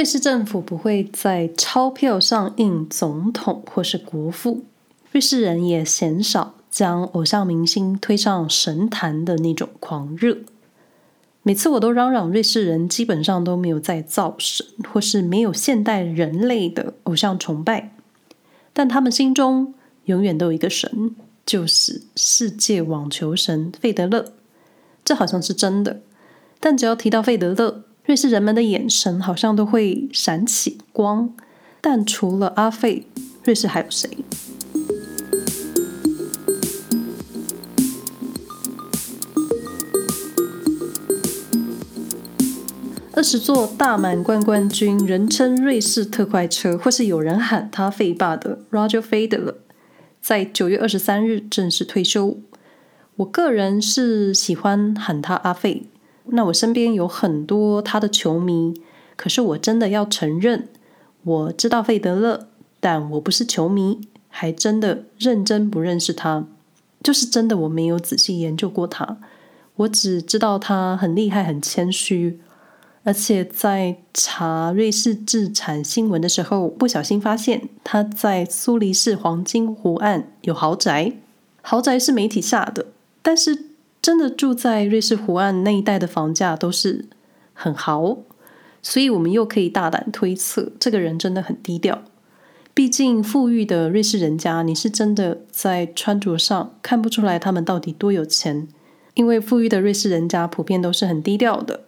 瑞士政府不会在钞票上印总统或是国父，瑞士人也鲜少将偶像明星推上神坛的那种狂热。每次我都嚷嚷，瑞士人基本上都没有在造神，或是没有现代人类的偶像崇拜，但他们心中永远都有一个神，就是世界网球神费德勒。这好像是真的，但只要提到费德勒，瑞士人们的眼神好像都会闪起光。但除了阿费，瑞士还有谁？二十座大满贯冠军，人称瑞士特快车，或是有人喊他费爸的 Roger Federer，在九月二十三日正式退休。我个人是喜欢喊他阿费。那我身边有很多他的球迷，可是我真的要承认，我知道费德勒，但我不是球迷，还真的认真不认识他，就是真的我没有仔细研究过他，我只知道他很厉害，很谦虚。而且在查瑞士置产新闻的时候，不小心发现他在苏黎世黄金湖岸有豪宅。豪宅是媒体下的，但是真的住在瑞士湖岸那一带的房价都是很豪，所以我们又可以大胆推测，这个人真的很低调。毕竟富裕的瑞士人家，你是真的在穿着上看不出来他们到底多有钱，因为富裕的瑞士人家普遍都是很低调的。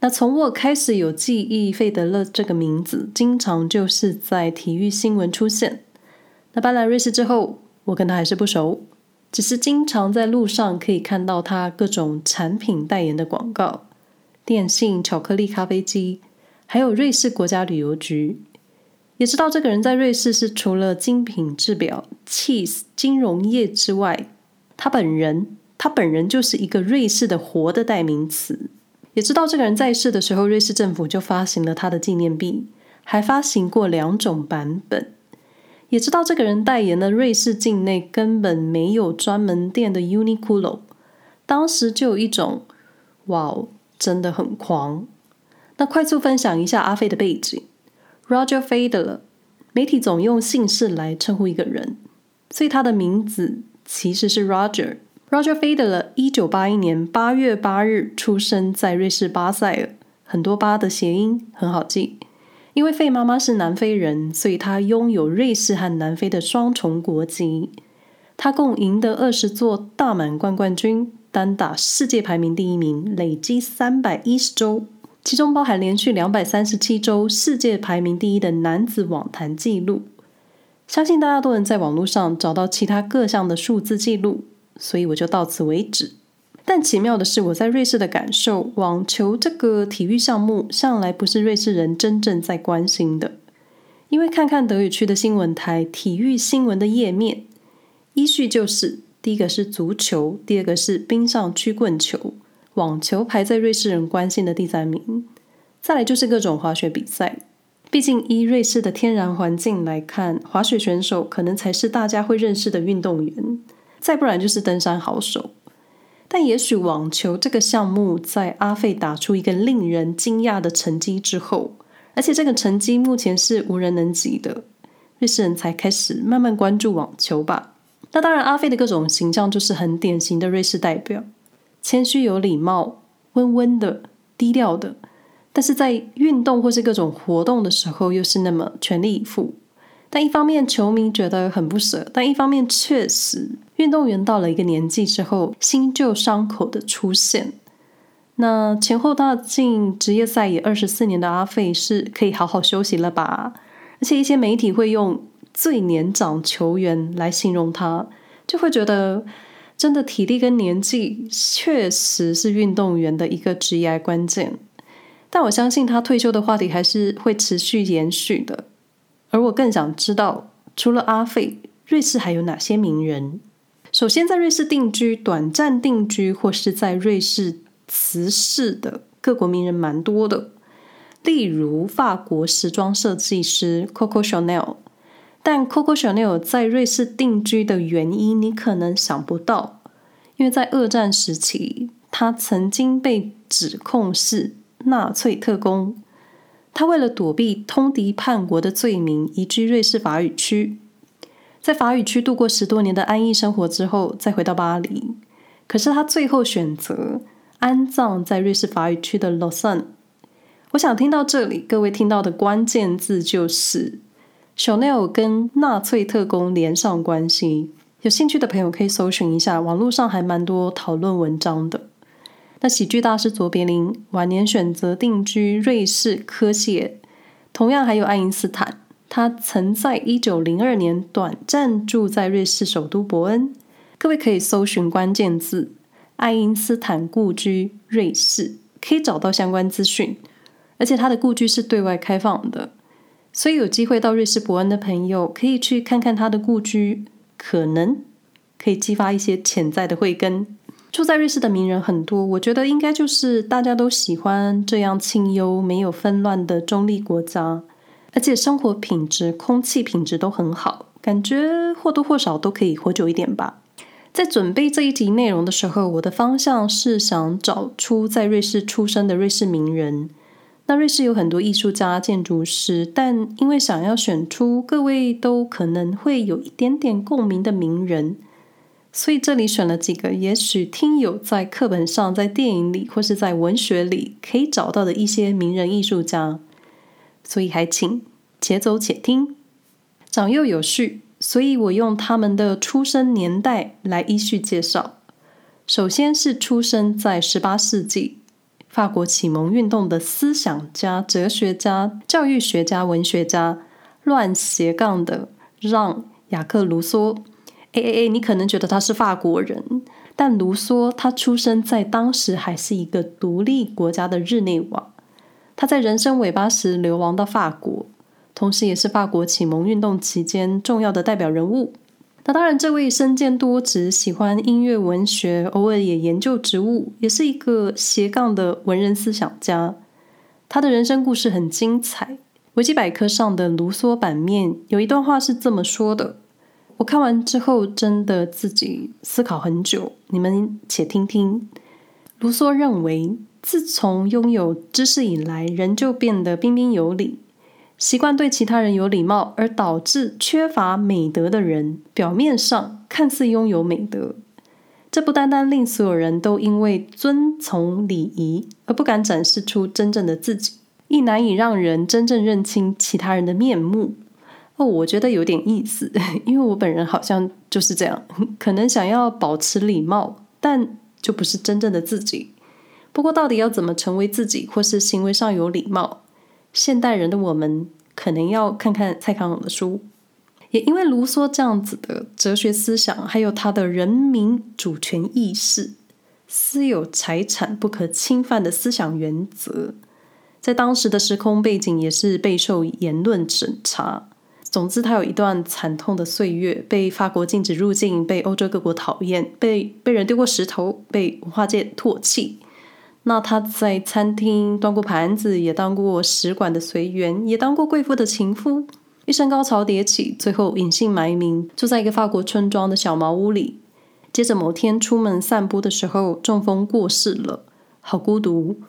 那从我开始有记忆，费德勒这个名字经常就是在体育新闻出现。那搬来瑞士之后，我跟他还是不熟，只是经常在路上可以看到他各种产品代言的广告，电信、巧克力、咖啡机，还有瑞士国家旅游局。也知道这个人在瑞士是除了精品制表、cheese 金融业之外，他本人他本人就是一个瑞士的活的代名词。也知道这个人在世的时候，瑞士政府就发行了他的纪念币，还发行过两种版本。也知道这个人代言的瑞士境内根本没有专门店的 Uniqlo，当时就有一种哇哦，真的很狂。那快速分享一下阿飞的背景：Roger Federer，媒体总用姓氏来称呼一个人，所以他的名字其实是 Roger。Roger Federer 一九八一年八月八日出生在瑞士巴塞尔，很多“巴”的谐音很好记。因为费妈妈是南非人，所以她拥有瑞士和南非的双重国籍。她共赢得二十座大满贯冠军，单打世界排名第一名，累积三百一十周，其中包含连续两百三十七周世界排名第一的男子网坛纪录。相信大家都能在网络上找到其他各项的数字记录。所以我就到此为止。但奇妙的是，我在瑞士的感受，网球这个体育项目向来不是瑞士人真正在关心的。因为看看德语区的新闻台体育新闻的页面，依序就是第一个是足球，第二个是冰上曲棍球，网球排在瑞士人关心的第三名，再来就是各种滑雪比赛。毕竟依瑞士的天然环境来看，滑雪选手可能才是大家会认识的运动员。再不然就是登山好手，但也许网球这个项目在阿费打出一个令人惊讶的成绩之后，而且这个成绩目前是无人能及的，瑞士人才开始慢慢关注网球吧。那当然，阿费的各种形象就是很典型的瑞士代表，谦虚有礼貌、温温的、低调的，但是在运动或是各种活动的时候，又是那么全力以赴。但一方面，球迷觉得很不舍；但一方面，确实，运动员到了一个年纪之后，新旧伤口的出现。那前后踏进职业赛也二十四年的阿费是可以好好休息了吧？而且一些媒体会用“最年长球员”来形容他，就会觉得真的体力跟年纪确实是运动员的一个职业关键。但我相信他退休的话题还是会持续延续的。而我更想知道，除了阿费，瑞士还有哪些名人？首先，在瑞士定居、短暂定居或是在瑞士辞世的各国名人蛮多的，例如法国时装设计师 Coco Chanel。但 Coco Chanel 在瑞士定居的原因，你可能想不到，因为在二战时期，他曾经被指控是纳粹特工。他为了躲避通敌叛国的罪名，移居瑞士法语区，在法语区度过十多年的安逸生活之后，再回到巴黎。可是他最后选择安葬在瑞士法语区的洛桑。我想听到这里，各位听到的关键字就是 Chanel 跟纳粹特工连上关系。有兴趣的朋友可以搜寻一下，网络上还蛮多讨论文章的。那喜剧大师卓别林晚年选择定居瑞士科谢，同样还有爱因斯坦，他曾在一九零二年短暂住在瑞士首都伯恩。各位可以搜寻关键字“爱因斯坦故居瑞士”，可以找到相关资讯。而且他的故居是对外开放的，所以有机会到瑞士伯恩的朋友可以去看看他的故居，可能可以激发一些潜在的慧根。住在瑞士的名人很多，我觉得应该就是大家都喜欢这样清幽、没有纷乱的中立国家，而且生活品质、空气品质都很好，感觉或多或少都可以活久一点吧。在准备这一集内容的时候，我的方向是想找出在瑞士出生的瑞士名人。那瑞士有很多艺术家、建筑师，但因为想要选出各位都可能会有一点点共鸣的名人，所以这里选了几个也许听友在课本上、在电影里或是在文学里可以找到的一些名人艺术家。所以还请且走且听，长幼有序，所以我用他们的出生年代来依序介绍。首先是出生在十八世纪。法国启蒙运动的思想家、哲学家、教育学家、文学家，乱斜杠的让·雅克·卢梭。哎哎哎，你可能觉得他是法国人，但卢梭他出生在当时还是一个独立国家的日内瓦。他在人生尾巴时流亡到法国，同时也是法国启蒙运动期间重要的代表人物。那当然，这位身兼多职，喜欢音乐、文学，偶尔也研究植物，也是一个斜杠的文人思想家。他的人生故事很精彩。维基百科上的卢梭版面有一段话是这么说的，我看完之后真的自己思考很久，你们且听听。卢梭认为，自从拥有知识以来，人就变得彬彬有礼。习惯对其他人有礼貌，而导致缺乏美德的人，表面上看似拥有美德，这不单单令所有人都因为遵从礼仪而不敢展示出真正的自己，亦难以让人真正认清其他人的面目。哦，我觉得有点意思，因为我本人好像就是这样，可能想要保持礼貌，但就不是真正的自己。不过，到底要怎么成为自己，或是行为上有礼貌？现代人的我们可能要看看蔡康永的书，也因为卢梭这样子的哲学思想，还有他的人民主权意识、私有财产不可侵犯的思想原则，在当时的时空背景也是备受言论审查。总之，他有一段惨痛的岁月，被法国禁止入境，被欧洲各国讨厌，被被人丢过石头，被文化界唾弃。那他在餐厅端过盘子，也当过使馆的随员，也当过贵妇的情夫，一生高潮迭起，最后隐姓埋名，住在一个法国村庄的小茅屋里。接着某天出门散步的时候中风过世了，好孤独。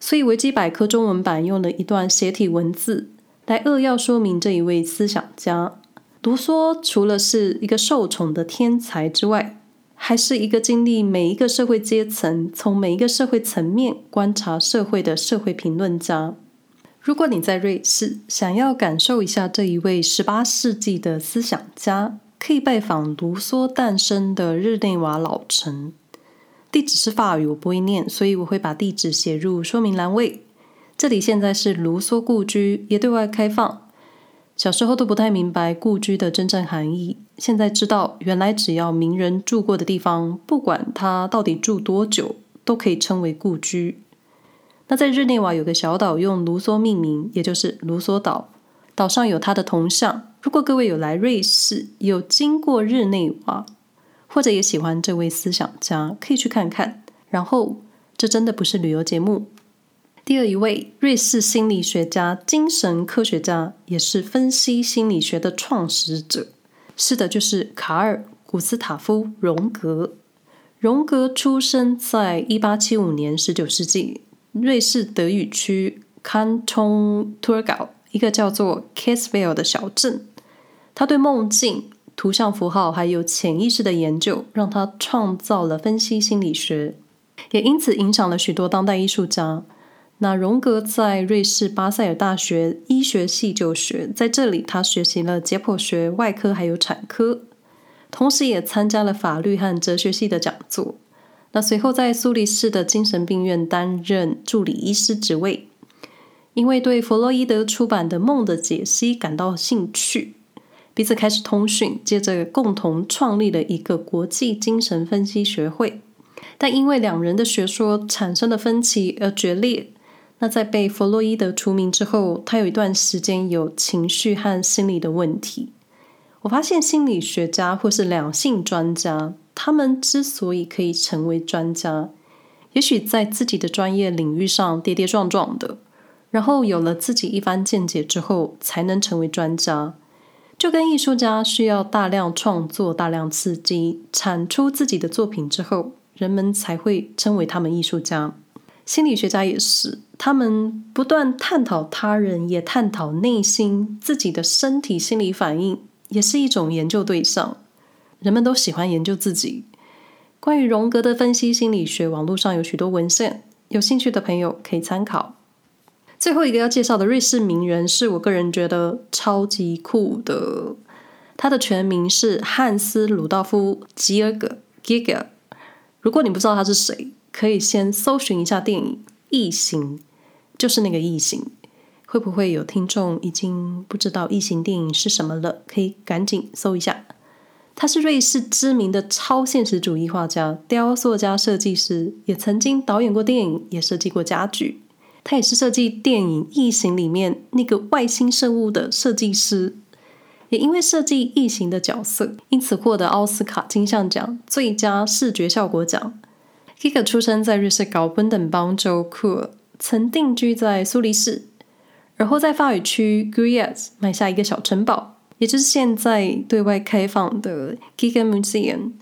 所以维基百科中文版用了一段斜体文字来扼要说明这一位思想家。卢梭除了是一个受宠的天才之外，还是一个经历每一个社会阶层、从每一个社会层面观察社会的社会评论家。如果你在瑞士，想要感受一下这一位十八世纪的思想家，可以拜访卢梭诞生的日内瓦老城。地址是法语，我不会念，所以我会把地址写入说明栏位。这里现在是卢梭故居，也对外开放。小时候都不太明白故居的真正含义，现在知道，原来只要名人住过的地方，不管他到底住多久，都可以称为故居。那在日内瓦有个小岛用卢梭命名，也就是卢梭岛，岛上有他的铜像。如果各位有来瑞士，有经过日内瓦，或者也喜欢这位思想家，可以去看看。然后，这真的不是旅游节目。第二一位，瑞士心理学家、精神科学家，也是分析心理学的创始者。是的，就是卡尔·古斯塔夫·荣格。荣格出生在一八七五年，十九世纪瑞士德语区 Kanton Thurgau，一个叫做 Kessville 的小镇。他对梦境、图像符号还有潜意识的研究，让他创造了分析心理学，也因此影响了许多当代艺术家。那荣格在瑞士巴塞尔大学医学系就学，在这里他学习了解剖学、外科还有产科，同时也参加了法律和哲学系的讲座。那随后在苏黎世的精神病院担任助理医师职位，因为对弗洛伊德出版的《梦的解析》感到兴趣，彼此开始通讯，接着共同创立了一个国际精神分析学会。但因为两人的学说产生了分歧而决裂。那在被弗洛伊德除名之后，他有一段时间有情绪和心理的问题。我发现心理学家或是两性专家，他们之所以可以成为专家，也许在自己的专业领域上跌跌撞撞的，然后有了自己一番见解之后，才能成为专家。就跟艺术家需要大量创作、大量刺激，产出自己的作品之后，人们才会称为他们艺术家。心理学家也是，他们不断探讨他人，也探讨内心自己的身体心理反应，也是一种研究对象。人们都喜欢研究自己。关于荣格的分析心理学，网络上有许多文献，有兴趣的朋友可以参考。最后一个要介绍的瑞士名人，是我个人觉得超级酷的。他的全名是汉斯·鲁道夫·吉尔格 （Giger）。如果你不知道他是谁，可以先搜寻一下电影《异形》，就是那个异形。会不会有听众已经不知道异形电影是什么了？可以赶紧搜一下。他是瑞士知名的超现实主义画家、雕塑家、设计师，也曾经导演过电影，也设计过家具。他也是设计电影《异形》里面那个外星生物的设计师，也因为设计异形的角色，因此获得奥斯卡金像奖最佳视觉效果奖。Giger 出生在瑞士高本登邦州库尔，曾定居在苏黎世，而后在法语区 Gruyère 买下一个小城堡，也就是现在对外开放的 Giger Museum。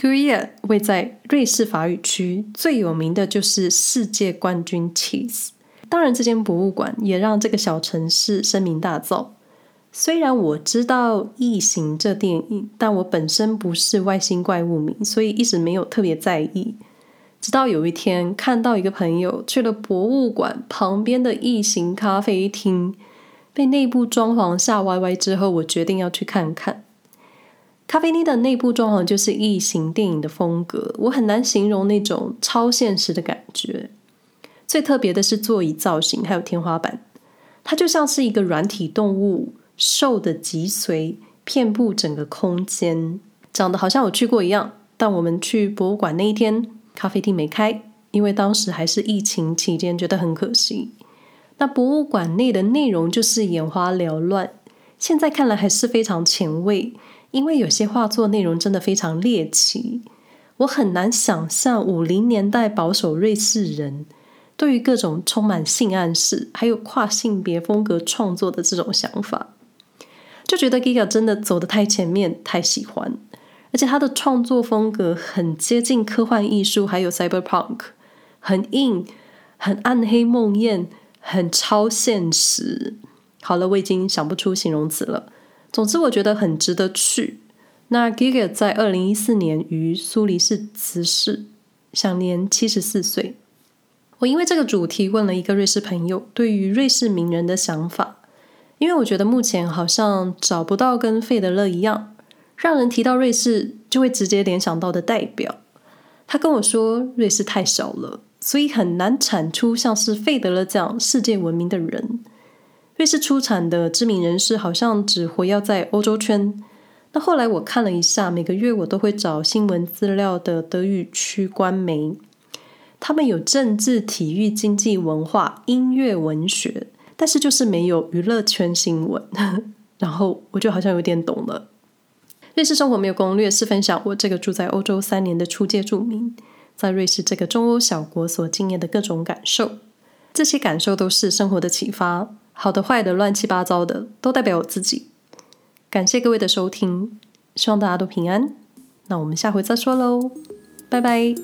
Gruyère 位在瑞士法语区，最有名的就是世界冠军 cheese。当然，这间博物馆也让这个小城市声名大噪。虽然我知道《异形》这电影，但我本身不是外星怪物迷，所以一直没有特别在意。直到有一天看到一个朋友去了博物馆旁边的异形咖啡厅，被内部装潢吓歪歪之后，我决定要去看看。咖啡厅的内部装潢就是异形电影的风格，我很难形容那种超现实的感觉。最特别的是座椅造型，还有天花板，它就像是一个软体动物，瘦的脊髓遍布整个空间，长得好像我去过一样。但我们去博物馆那一天，咖啡厅没开，因为当时还是疫情期间，觉得很可惜。那博物馆内的内容就是眼花缭乱，现在看来还是非常前卫，因为有些画作内容真的非常猎奇。我很难想象五零年代保守瑞士人对于各种充满性暗示还有跨性别风格创作的这种想法，就觉得 Giger 真的走得太前面，太喜欢。而且他的创作风格很接近科幻艺术，还有 cyberpunk，很硬，很暗黑梦魇，很超现实。好了，我已经想不出形容词了。总之，我觉得很值得去。那 Giger 在二零一四年于苏黎世辞世，享年七十四岁。我因为这个主题问了一个瑞士朋友对于瑞士名人的想法，因为我觉得目前好像找不到跟费德勒一样。让人提到瑞士就会直接联想到的代表，他跟我说，瑞士太小了，所以很难产出像是费德勒这样世界闻名的人。瑞士出产的知名人士好像只活跃在欧洲圈。那后来我看了一下，每个月我都会找新闻资料的德语区官媒，他们有政治、体育、经济、文化、音乐、文学，但是就是没有娱乐圈新闻。然后我就好像有点懂了。瑞士生活没有攻略，是分享我这个住在欧洲三年的初阶住民，在瑞士这个中欧小国所经验的各种感受。这些感受都是生活的启发，好的、坏的、乱七八糟的，都代表我自己。感谢各位的收听，希望大家都平安。那我们下回再说喽，拜拜。